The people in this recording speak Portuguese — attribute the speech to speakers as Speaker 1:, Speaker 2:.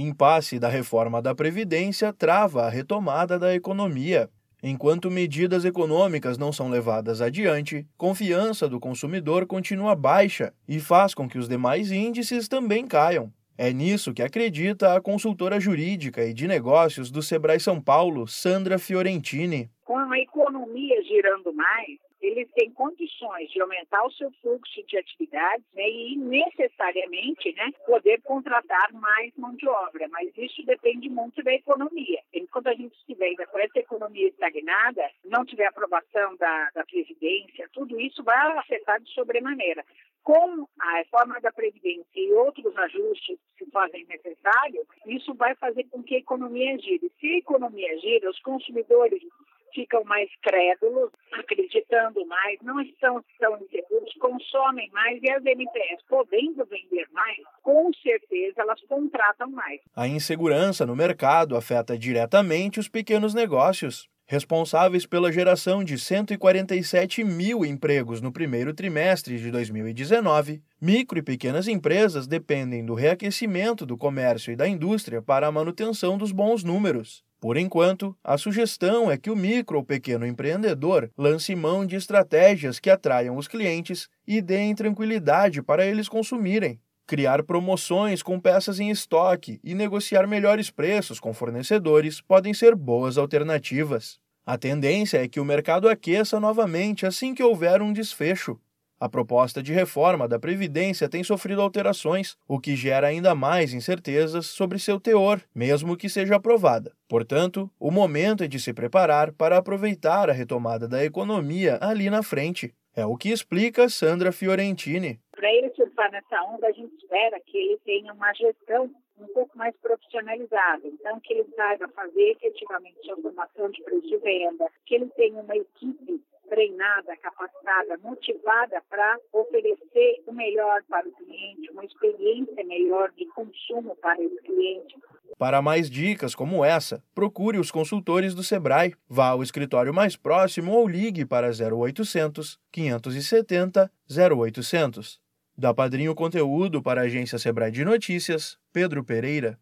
Speaker 1: Impasse da reforma da Previdência trava a retomada da economia. Enquanto medidas econômicas não são levadas adiante, confiança do consumidor continua baixa e faz com que os demais índices também caiam. É nisso que acredita a consultora jurídica e de negócios do Sebrae São Paulo, Sandra Fiorentini.
Speaker 2: Com a economia girando mais, eles têm condições de aumentar o seu fluxo de atividades né, e necessariamente né, poder contratar mais mão de obra, mas isso depende muito da economia. Enquanto a gente estiver ainda com essa economia estagnada, não tiver aprovação da, da Previdência, tudo isso vai afetar de sobremaneira. Com a reforma da Previdência e outros ajustes que se fazem necessários, isso vai fazer com que a economia gire. Se a economia gira, os consumidores ficam mais crédulos, mais, não estão tão inseguros, consomem mais e as MPS, podendo vender mais, com certeza elas contratam mais.
Speaker 1: A insegurança no mercado afeta diretamente os pequenos negócios. Responsáveis pela geração de 147 mil empregos no primeiro trimestre de 2019, micro e pequenas empresas dependem do reaquecimento do comércio e da indústria para a manutenção dos bons números. Por enquanto, a sugestão é que o micro ou pequeno empreendedor lance mão de estratégias que atraiam os clientes e deem tranquilidade para eles consumirem. Criar promoções com peças em estoque e negociar melhores preços com fornecedores podem ser boas alternativas. A tendência é que o mercado aqueça novamente assim que houver um desfecho. A proposta de reforma da Previdência tem sofrido alterações, o que gera ainda mais incertezas sobre seu teor, mesmo que seja aprovada. Portanto, o momento é de se preparar para aproveitar a retomada da economia ali na frente. É o que explica Sandra Fiorentini.
Speaker 2: Para ele surfar nessa onda, a gente espera que ele tenha uma gestão um pouco mais profissionalizada. Então, que ele saiba fazer efetivamente a formação de preço de venda, que ele tenha uma equipe treinada, capacitada, motivada para oferecer o melhor para o cliente, uma experiência melhor de consumo para esse cliente.
Speaker 1: Para mais dicas como essa, procure os consultores do Sebrae, vá ao escritório mais próximo ou ligue para 0800 570 0800. Da Padrinho Conteúdo para a agência Sebrae de Notícias, Pedro Pereira.